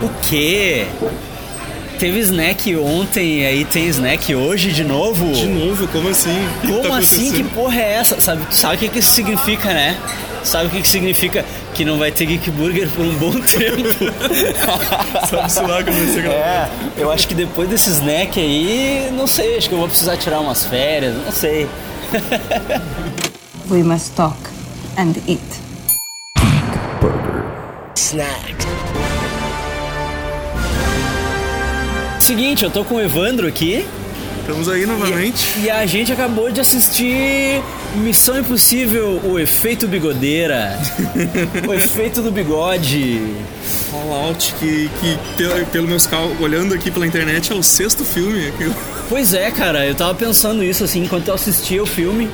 O quê? Teve snack ontem e aí tem snack hoje de novo? De novo? Como assim? Que Como tá assim? Que porra é essa? Sabe, sabe o que, que isso significa, né? Sabe o que, que significa? Que não vai ter Geek Burger por um bom tempo. Sabe-se lá como gravado. É, eu acho que depois desse snack aí, não sei, acho que eu vou precisar tirar umas férias, não sei. We must talk and eat. Seguinte, eu tô com o Evandro aqui Estamos aí novamente. e a gente acabou de assistir Missão Impossível, o efeito bigodeira. o efeito do bigode. Fallout, que, que pelo, pelo meus cálculos, olhando aqui pela internet, é o sexto filme. que eu- Pois é, cara, eu tava pensando isso assim enquanto eu assistia o filme.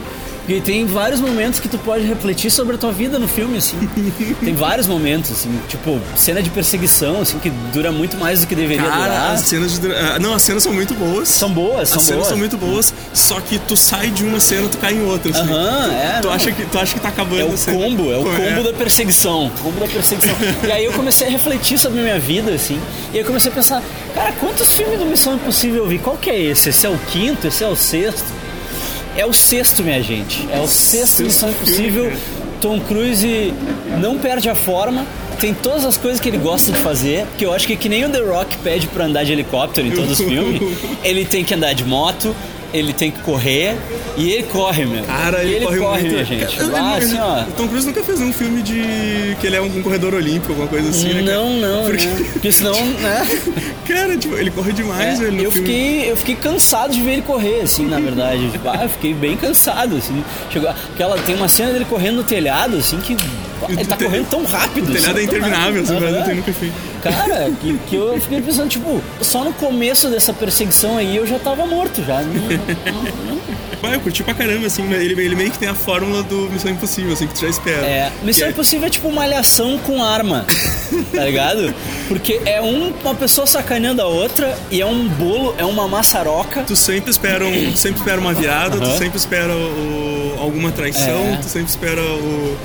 E tem vários momentos que tu pode refletir sobre a tua vida no filme, assim. tem vários momentos, assim, tipo, cena de perseguição, assim, que dura muito mais do que deveria Cara, durar. as cenas de. ah, Não, as cenas são muito boas. São boas, são As cenas boas. são muito boas, só que tu sai de uma cena, tu cai em outra. Assim. Aham, é. Tu não. acha, que, tu acha que tá acabando É o combo, é o Pô, combo da perseguição. Combo da perseguição. e aí eu comecei a refletir sobre a minha vida, assim. E aí eu comecei a pensar, cara, quantos filmes do Missão Impossível eu vi? Qual que é esse? Esse é o quinto? Esse é o sexto? É o sexto, minha gente. É o sexto Missão Impossível. Tom Cruise não perde a forma. Tem todas as coisas que ele gosta de fazer, que eu acho que que nem o The Rock pede pra andar de helicóptero em todos os filmes. Ele tem que andar de moto, ele tem que correr, e ele corre, meu. Cara, E ele, corre, muito. minha gente. Cara, Ah, ele- assim, ó. O Tom Cruise nunca fez um filme de que ele é um corredor olímpico, alguma coisa assim, né? cara? Não, não, Porque? Porque senão, né? cara, tipo, ele corre demais, É, velho, eu, filme. fiquei, eu fiquei cansado de ver ele correr, assim, na verdade. Tipo, ah, eu fiquei bem cansado, assim. Chegou, aquela, tem uma cena dele correndo no telhado, assim, que ah, ele tá correndo tão rápido. O telhado assim, é interminável, assim, mas não tem nunca feito. Cara, que, que eu fiquei pensando, tipo, só no começo dessa perseguição aí eu já tava morto já. Não- Vai, eu curti pra caramba, assim, ele, ele meio que tem a fórmula do Missão Impossível, assim, que tu já espera. É, Missão Que Impossível é tipo uma malhação com arma, tá ligado? Porque é um- uma pessoa sacaneando a outra e é um bolo, é uma maçaroca. Tu sempre espera, um, tu sempre espera uma virada, Aham. tu sempre espera o- alguma traição, É. tu sempre espera o-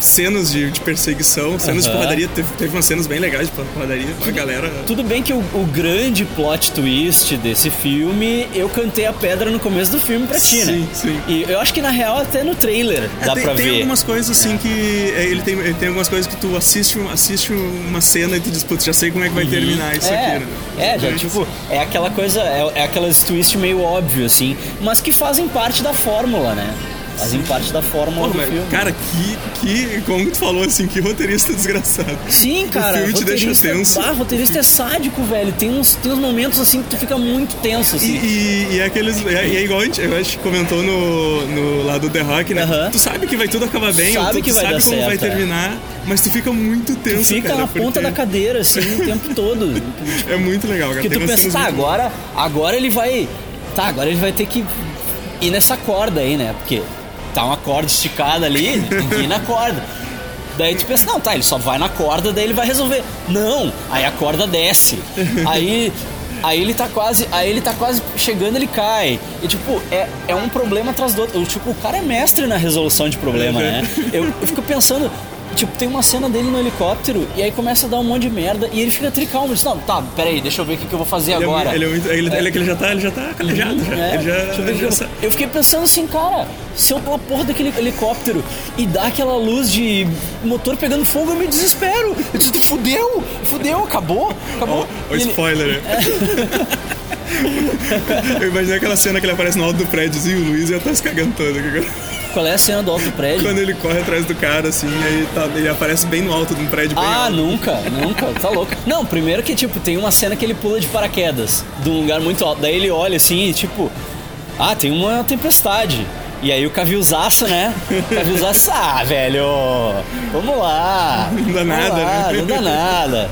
cenas de, de perseguição, cenas de Aham. porradaria. Teve, teve umas cenas bem legais de porradaria. A galera. Tudo bem que o, o grande plot twist desse filme, eu cantei a pedra no começo do filme pra ti, né? Sim, sim. E eu acho que na real até no trailer É, dá tem, pra tem ver. algumas coisas assim que. é, ele, tem, ele tem algumas coisas que tu assiste, assiste uma cena e tu diz, putz, já sei como é que vai terminar isso é, aqui, né? é, já, tipo, é aquela coisa, é, é aquelas twist meio óbvio, assim, mas que fazem parte da fórmula, né? Fazem parte da fórmula Pô, do filme. cara, que, que. Como tu falou assim, que roteirista desgraçado. Sim, cara. O filme te deixa roteirista- tenso. Ah, roteirista é sádico, velho. Tem uns, tem uns momentos assim que tu fica muito tenso, E, assim. e, e é aqueles. É, e é igual a gente, eu acho que comentou no, no lado do The Rock, né? Aham. Tu sabe que vai tudo acabar bem, Sabe tu que vai sabe dar como certo, vai é. terminar, mas tu fica muito tenso, Fica cara. na ponta porque da cadeira, assim, o tempo todo. É muito legal, cara. Porque Tem tu pensa, tá, agora, agora ele vai. Tá, agora ele vai ter que ir nessa corda aí, né? Porque tá uma corda esticada ali, ir na corda. Daí tu pensa, não, tá, ele só vai na corda, daí ele vai resolver. Não, aí a corda desce. Aí. Aí ele tá quase. Aí ele tá quase chegando, ele cai. E tipo, é, é um problema atrás do outro. Eu, tipo, o cara é mestre na resolução de problema, né? Eu, eu fico pensando, Tipo, tem uma cena dele no helicóptero e aí começa a dar um monte de merda e ele fica tricalmo. Ele diz, não, tá, peraí, deixa eu ver o que, que eu vou fazer Ele é agora. muito- ele é muito. Ele, ele, ele já tá, ele já tá calejado, já. É, Ele já, deixa eu ver já eu- sabe. eu fiquei pensando assim, cara, se eu pela porra daquele helicóptero e dá aquela luz de motor pegando fogo, eu me desespero. Eu disse, fudeu, fudeu, acabou, acabou. Ó, o E ele- spoiler, né? Eu imaginei aquela cena que ele aparece no alto do prédiozinho, o Luiz já tá se cagando todo. Qual é a cena do alto prédio? Quando ele corre atrás do cara, assim, aí tá- ele aparece bem no alto de um prédio Ah, alto. nunca, nunca, tá louco. Não, primeiro que, tipo, tem uma cena que ele pula de paraquedas de um lugar muito alto. Daí ele olha assim e, tipo, ah, tem uma tempestade. E aí o Cavilzaço, né? Cavilzaço, ah, velho, vamos lá. Não dá nada, lá, né? Não dá nada.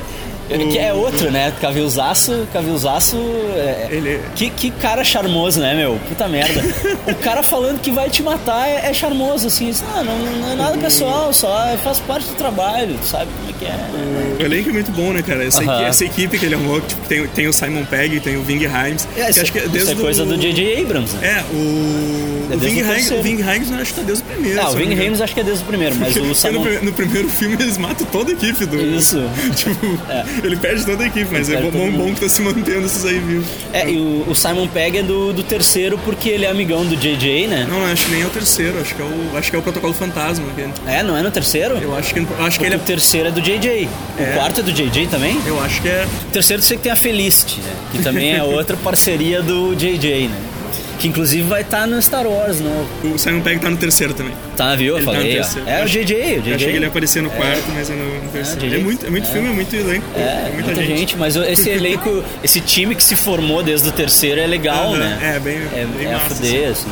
Que é outro, né? Cavilzaço, Cavilzaço. É... Ele- Que, que cara charmoso, né, meu? Puta merda. o cara falando que vai te matar é, é charmoso, assim. Ah, não, não é nada pessoal, só faz parte do trabalho, sabe como é que é. O elenco é muito bom, né, cara? Essa, Aham. equi- essa equipe que ele arrumou, tipo, tem, tem o Simon Pegg, tem o Ving Rhames. que isso, acho que isso desde é coisa do J.J. Abrams, né? É, o, É o Ving terceiro. o Ving Rhames, eu acho que tá desde o primeiro. Ah, o Ving. Rhames acho que é desde o primeiro, mas o no, Simon... pri- no primeiro filme eles matam toda a equipe do. Isso. tipo, É. ele perde toda a equipe, mas Ele é bom, bom que tá se mantendo esses aí vivos. É, e o, o Simon Pegg é do, do terceiro porque ele é amigão do JJ, né? Não, acho que nem é o terceiro, acho que é o, acho que é o protocolo fantasma. que- É, não é no terceiro? Eu acho que, acho que ele o terceiro é do JJ. É. O quarto é do JJ também? Eu acho que é. O terceiro eu sei que tem a Felicity, né? Que também é outra parceria do JJ, né? Que inclusive vai estar no Star Wars novo. O Simon Pegg tá no terceiro também. Tá, viu? Eu Ele tá no falei, terceiro. É Eu o JJ, o Eu JJ. achei que ele ia aparecer no quarto, mas é no, no terceiro. JJ. É muito, é muito filme, é muito elenco. É, muita, gente. mas esse elenco, esse time que se formou desde o terceiro é legal, Aham, né? é, bem- é, bem é massa, fuder, assim.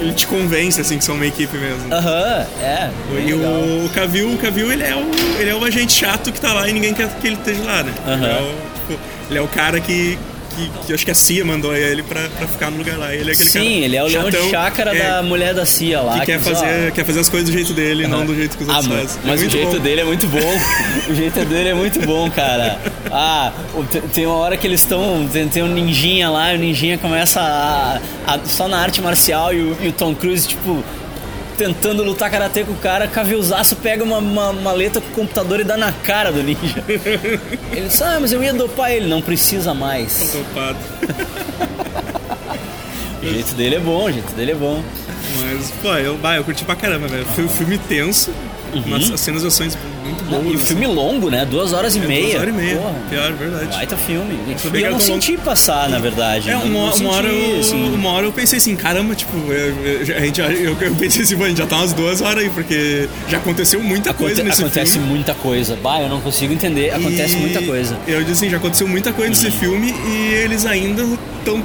Ele te convence, assim, que são uma equipe mesmo. Aham, é. bem E legal. o Cavill, o Cavill, ele é o, ele é o agente chato que tá lá e ninguém quer que ele esteja lá, né? Aham. é o, tipo, ele é o cara que, que, que acho que a CIA mandou ele pra, pra ficar no lugar lá. Ele é aquele Sim, ele é o leão de chatão, chácara é, da mulher da CIA lá. que quer diz, fazer, ó, quer fazer as coisas do jeito dele, não do jeito que os Ah, outros mas, fazem. Mas o jeito bom. dele é muito bom. o jeito dele é muito bom, cara. Ah, tem uma hora que eles estão. Tem, tem um ninjinha lá, e o ninjinha começa a, a- só na arte marcial e o, e o Tom Cruise, tipo. Tentando lutar karatê com o cara, Cavilzaço pega uma, uma maleta com o computador e dá na cara do ninja. Ele diz, ah, mas eu ia dopar ele. Não precisa mais. Topado. O jeito dele é bom, o jeito dele é bom. Mas, pô, eu, bah, eu curti pra caramba, velho. Foi um filme tenso, mas as cenas de ações muito boas. Uhum. E o assim. filme longo, né? Duas horas e É, meia. Duas horas e meia. Porra. Pior, verdade. Baita filme. E eu não senti passar, na verdade. É, Não- uma, não uma, hora senti, eu, assim. uma hora eu pensei assim, caramba, tipo, eu, a gente, eu, eu pensei assim, "Pô, a gente já tá umas duas horas aí, porque já aconteceu muita Aconte- coisa nesse acontece filme. muita coisa. Bah, eu não consigo entender. Acontece E muita coisa. Eu disse assim, já aconteceu muita coisa nesse filme e eles ainda estão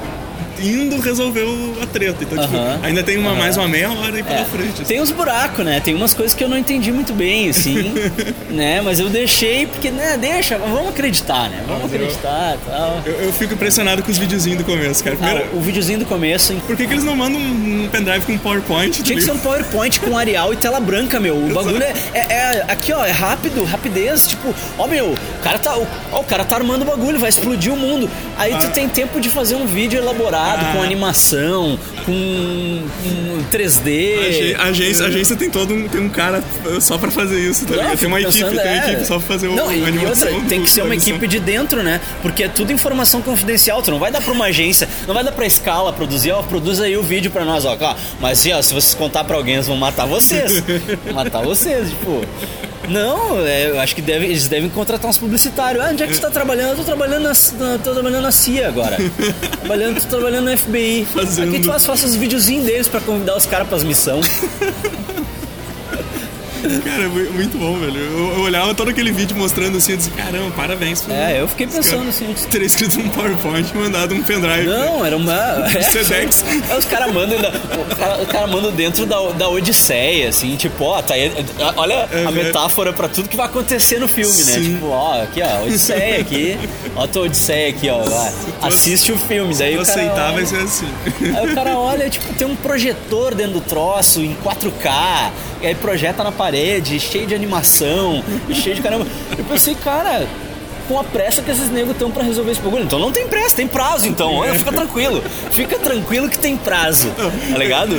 indo resolver a treta. Então, tipo, Aham. ainda tem uma, Aham. mais uma meia hora aí pela É, frente. assim. Tem uns buracos, né? Tem umas coisas que eu não entendi muito bem, assim, né? Mas eu deixei porque, né, deixa, vamos acreditar, né? Vamos Mas acreditar e tal. Eu, eu fico impressionado com os videozinhos do começo, cara. Primeiro, Ah, o videozinho do começo, hein? por que, que eles não mandam um pendrive com PowerPoint? Tinha que ser um PowerPoint com Arial e tela branca, meu. O bagulho é, é- é- Aqui, ó, é rápido, rapidez. Tipo, ó, meu, o cara tá. Ó, o cara tá armando o bagulho, vai explodir o mundo. Aí tu Ah. tem tempo de fazer um vídeo elaborado, Ah. com animação, com, com 3D. A agência, a agência tem todo um, tem um cara só pra fazer isso, tá ligado? Tem uma equipe, pensando, tem uma é. equipe só pra fazer o Não, e, a animação. outra, tem que ser uma equipe de dentro, né? Porque é tudo informação confidencial. Tu não vai dar pra uma agência, não vai dar pra escala produzir, ó, produz aí o vídeo pra nós, ó. ó. Mas assim, ó, se vocês contar pra alguém, eles vão matar vocês. Vão matar vocês, tipo. Não, é, eu acho que deve, eles devem contratar uns publicitários. Ah, onde é que você tá trabalhando? Eu tô trabalhando na, na- tô trabalhando na CIA agora. trabalhando, tô trabalhando na FBI. Fazendo. Aqui tu faz, os videozinhos deles pra convidar os caras pras missões. Cara, mu- muito bom, velho. Eu, eu olhava todo aquele vídeo mostrando assim, eu disse, caramba, parabéns. É, eu fiquei pensando assim, Teria escrito um PowerPoint e mandado um pendrive. Não, era uma. É, Sedex. é, os caras mandam. da- O cara, manda dentro da, da Odisseia, assim, tipo, ó, tá aí. Olha a metáfora pra tudo que vai acontecer no filme, né? Sim. Tipo, ó, aqui, ó, Odisseia aqui. Ó, tua Odisseia aqui, ó. Vai. Assiste o filme, daí o tu cara. aceitar, vai ser assim. Aí o cara olha, tipo, tem um projetor dentro do troço, em 4K, e aí projeta na parede, cheio de animação, cheio de caramba. Eu pensei, cara, com a pressa que esses negros estão pra resolver esse bagulho. Então não tem pressa, tem prazo então. Olha, fica tranquilo. Fica tranquilo que tem prazo. Tá ligado?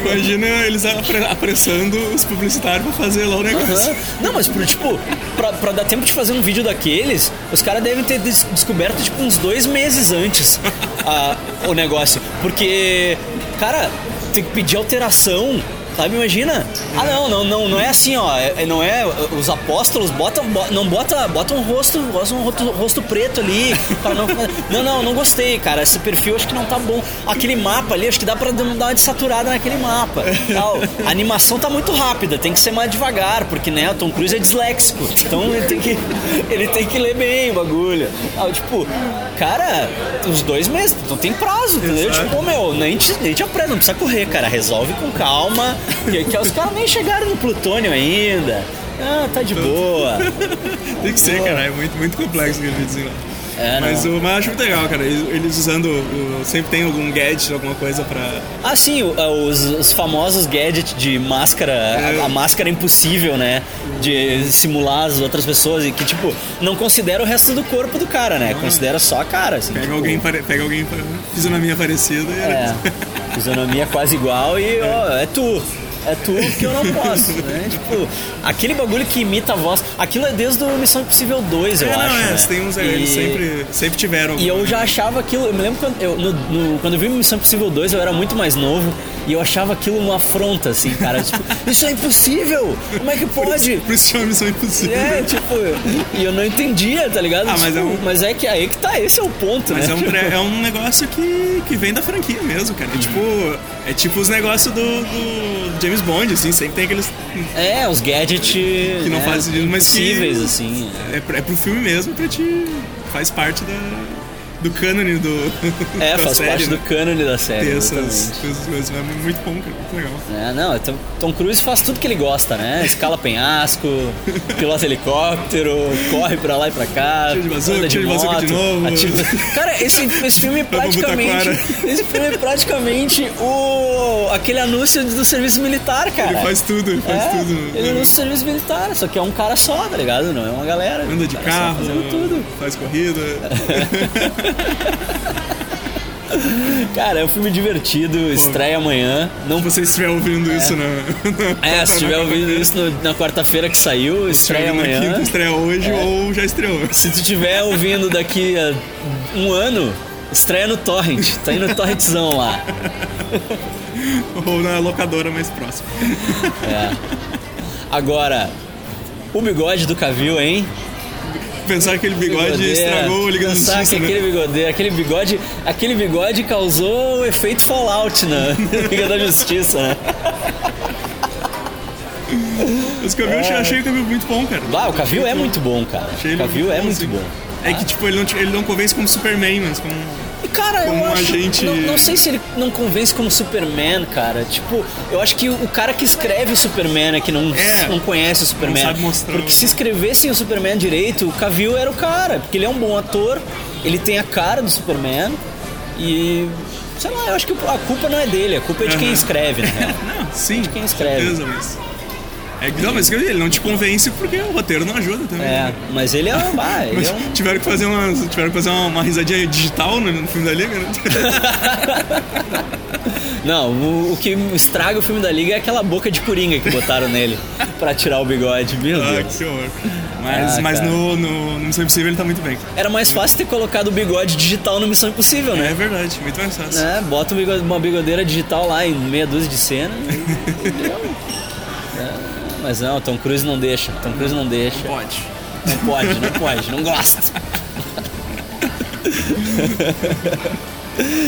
Imagina eles apre- apressando os publicitários pra fazer lá o negócio. Aham. Não, mas pro, tipo, pra, pra dar tempo de fazer um vídeo daqueles, os caras devem ter des- descoberto, tipo, uns dois meses antes a- o negócio. Porque, cara, tem que pedir alteração. Sabe, imagina? Ah, não, não, não, não é assim, ó. É, é- não é. Os apóstolos botam. bo- não bota, bota um rosto. Bota um rosto, rosto preto ali. Pra não, não, não, não gostei, cara. Esse perfil acho que não tá bom. Aquele mapa ali, acho que dá pra dar uma desaturada naquele mapa. Tal. A animação tá muito rápida, tem que ser mais devagar, porque né, o Tom Cruise é disléxico. Então ele tem que, ele tem que ler bem o bagulho. Ah, tipo, cara, uns dois meses, então tem prazo, entendeu? Exato. Tipo, pô, meu, nem te, nem te aprenda, não precisa correr, cara. Resolve com calma. Que, que os caras nem chegaram no plutônio ainda. Ah, tá de boa. Tem que ser, cara. É muito, muito complexo aquele videozinho lá. É, não. mas, o, mas eu acho muito legal, cara. Eles, usando. o- sempre tem algum gadget, alguma coisa pra. Ah, sim, o- os, os famosos gadgets de máscara, a, a máscara impossível, né? De simular as outras pessoas e que, tipo, não considera o resto do corpo do cara, né? Considera só a cara, assim. Pega tipo, alguém, pare- pega alguém fisionomia parecida e. É, fisionomia quase igual e, ó, é tu. É tu que eu não posso, né? Tipo, aquele bagulho que imita a voz. Aquilo é desde o Missão Impossível 2, eu é, acho. não, é, né? tem uns, E- eles sempre, sempre tiveram. E eu já achava aquilo. Eu me lembro quando eu, no- no- quando eu vi Missão Impossível 2, eu era muito mais novo. E eu achava aquilo uma afronta, assim, cara. Tipo, isso é impossível! Como é que pode? Por isso chama Missão Impossível. É, tipo, e eu não entendia, tá ligado? Ah, mas Tipo, é um- mas é que aí que tá, esse é o ponto, Mas né? é um, Tipo, é um negócio que, que vem da franquia mesmo, cara. É tipo, é tipo os negócios do, do James Bond, assim, sempre tem aqueles. É, os gadgets. Que não fazem sentido, mas que- Possíveis, assim. É, pro- é pro filme mesmo pra te. faz parte da, do cânone do. É, faz série, parte né? do cânone da série. Exatamente. essas, coisas. É muito bom, cara. Muito legal. É, não, Tom, Tom Cruise faz tudo que ele gosta, né? Escala penhasco, pilota helicóptero, corre pra lá e pra cá. Tira de bazuca, tira de bazuca de moto, novo. atira- Cara, esse, esse filme é praticamente. Esse filme é praticamente o. aquele anúncio do serviço militar, cara. Ele faz tudo, ele faz é, tudo. Ele anuncia o serviço militar, só que é um cara só, tá ligado? Não é uma galera. Anda de carro, Fazendo tudo. faz corrida. Cara, é um filme divertido, estreia amanhã. Não Se você estiver ouvindo isso na. É, se estiver ouvindo isso no- na quarta-feira que saiu, estreia amanhã. quinta, estreia hoje É. ou já estreou. Se tu estiver ouvindo daqui a um ano, estreia no Torrent. Tá aí no Torrentzão lá. Ou na locadora mais próxima. É. Agora, o bigode do Cavil, hein? Pensar que aquele bigode Bigodeira. estragou o Liga da Pensar Justiça, que né? aquele bigode, aquele bigode, aquele bigode causou o efeito Fallout na Liga da Justiça, né? Mas o Cavill, achei, o Cavill muito bom, cara. Ah, o Cavil é muito bom, cara. Achei O Cavil é muito assim. bom. É que, tipo, ele não, ele não convence como Superman, mas como... Cara, Como eu acho. agente- Não, não sei se ele não convence como Superman, cara. Tipo, eu acho que o cara que escreve Superman é que não, É, não conhece o Superman. sabe mostrar porque se escrevessem o Superman direito, o Cavill era o cara. Porque ele é um bom ator, ele tem a cara do Superman. E. Sei lá, eu acho que a culpa não é dele, a culpa é de quem Aham. escreve, né? Não, sim, quem escreve. certeza, mas... É, não, mas ele não te convence porque o roteiro não ajuda também. É, mas ele é um. Ah, ele é um tiveram que fazer uma, tiveram que fazer uma, uma risadinha digital no, no filme da Liga, né? Não, o, o que estraga o filme da Liga é aquela boca de coringa que botaram nele pra tirar o bigode. Meu ah, Deus. que horror. Mas, Ah, mas no, no, no Missão Impossível ele tá muito bem. Era mais fácil ter colocado o bigode digital no Missão Impossível, É né? verdade, muito mais fácil. É, bota um uma bigodeira digital lá em meia dúzia de cena. e deu. É, mas não, Tom Cruise não deixa. Tom Cruise não deixa. Pode. Não pode, não pode, não gosta.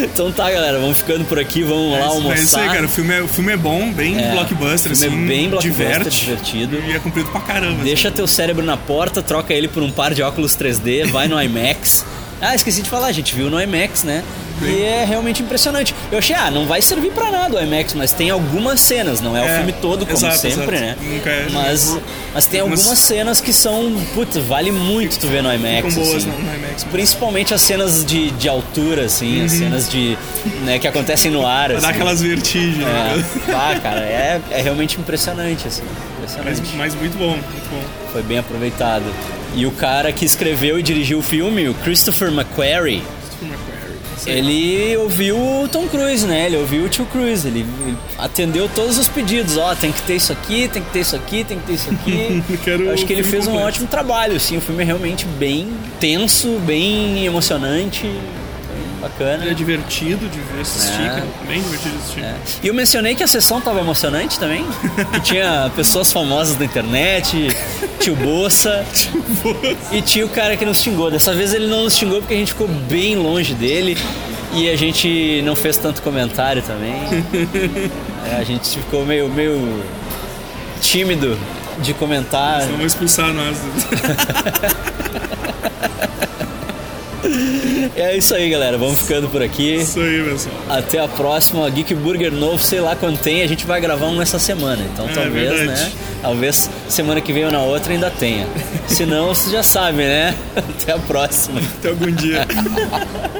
Então tá, galera, vamos ficando por aqui, vamos lá Mas- almoçar. É isso aí, cara. O filme é, o filme é bom, bem É, blockbuster, é assim. bem blockbuster, diverte, divertido. E é comprido pra caramba. assim. Deixa teu cérebro na porta, troca ele por um par de óculos 3D, vai no IMAX. Ah, esqueci de falar, a gente viu no IMAX, né? E é realmente impressionante. Eu achei, ah, não vai servir pra nada o IMAX, mas tem algumas cenas, não é, o É, filme todo, como exato, sempre, exato. né? Nunca é- mas, mas tem Mas- algumas cenas que são, putz, vale muito tu ver no IMAX. Boas assim. no, IMAX. Principalmente as cenas de, de altura, assim, as cenas de. né, que acontecem no ar. Assim. dar aquelas vertigens. né? É, ah, cara, é, é realmente impressionante, assim. Impressionante. Mas, mas muito bom, muito bom. Foi bem aproveitado. E o cara que escreveu e dirigiu o filme, o Christopher McQuarrie, Christopher McQuarrie. Ele ouviu o Tom Cruise, né? Ele ouviu o tio Cruise. Ele, ele atendeu todos os pedidos. Ó, tem que ter isso aqui, tem que ter isso aqui, tem que ter isso aqui. Quero acho que ele fez um completo. ótimo trabalho, assim. O filme é realmente bem tenso, bem emocionante, bacana. É divertido de ver assistir, É. cara. Bem divertido de assistir. É. E eu mencionei que a sessão tava emocionante também. Que tinha pessoas famosas da internet, tio Bolsa. E tinha o cara que nos xingou. Dessa vez ele não nos xingou porque a gente ficou bem longe dele. E a gente não fez tanto comentário também. É, a gente ficou meio, meio tímido de comentar. Então vou expulsar nós. É isso aí, galera. Vamos ficando por aqui. Isso aí, pessoal. Até a próxima. Geek Burger novo, sei lá quando tem, a gente vai gravar um nessa semana. Então É, talvez, verdade. né? Talvez semana que vem ou na outra ainda tenha. Se não, você já sabe, né? Até a próxima. Até algum dia.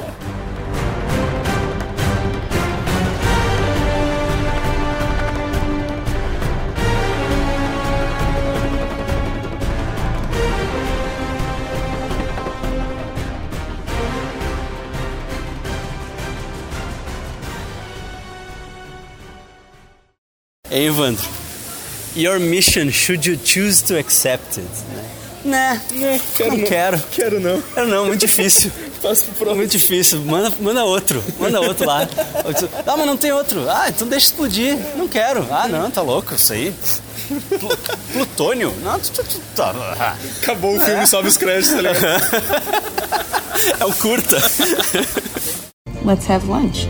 Hey, Evandro, your mission should you choose to accept it? Né? Não, quero não, não quero. Quero não. Quero não, muito difícil. Passo pro Muito difícil. Manda, manda outro. Manda outro lá. Ah, mas não tem outro. Ah, então deixa explodir. Não quero. Ah, não, tá louco isso aí. Pl Plutônio? Não, tu, tu, tu, tá. Acabou o filme, é. sobe os créditos, tá ligado? é o curta. Let's have lunch.